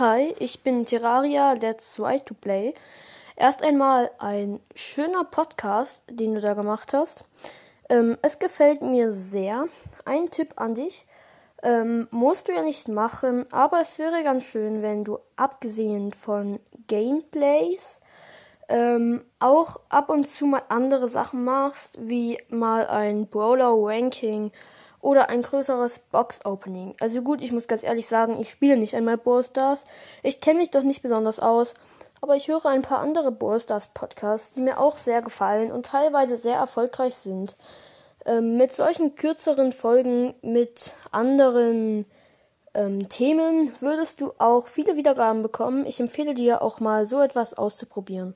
Hi, ich bin Terraria, Let's Try to Play. Erst einmal ein schöner Podcast, den du da gemacht hast. Ähm, es gefällt mir sehr. Ein Tipp an dich. Ähm, musst du ja nicht machen, aber es wäre ganz schön, wenn du abgesehen von Gameplays ähm, auch ab und zu mal andere Sachen machst, wie mal ein Brawler Ranking oder ein größeres Box-Opening. Also gut, ich muss ganz ehrlich sagen, ich spiele nicht einmal Brawl Stars. Ich kenne mich doch nicht besonders aus, aber ich höre ein paar andere Brawl Stars Podcasts, die mir auch sehr gefallen und teilweise sehr erfolgreich sind. Ähm, mit solchen kürzeren Folgen mit anderen ähm, Themen würdest du auch viele Wiedergaben bekommen. Ich empfehle dir auch mal so etwas auszuprobieren.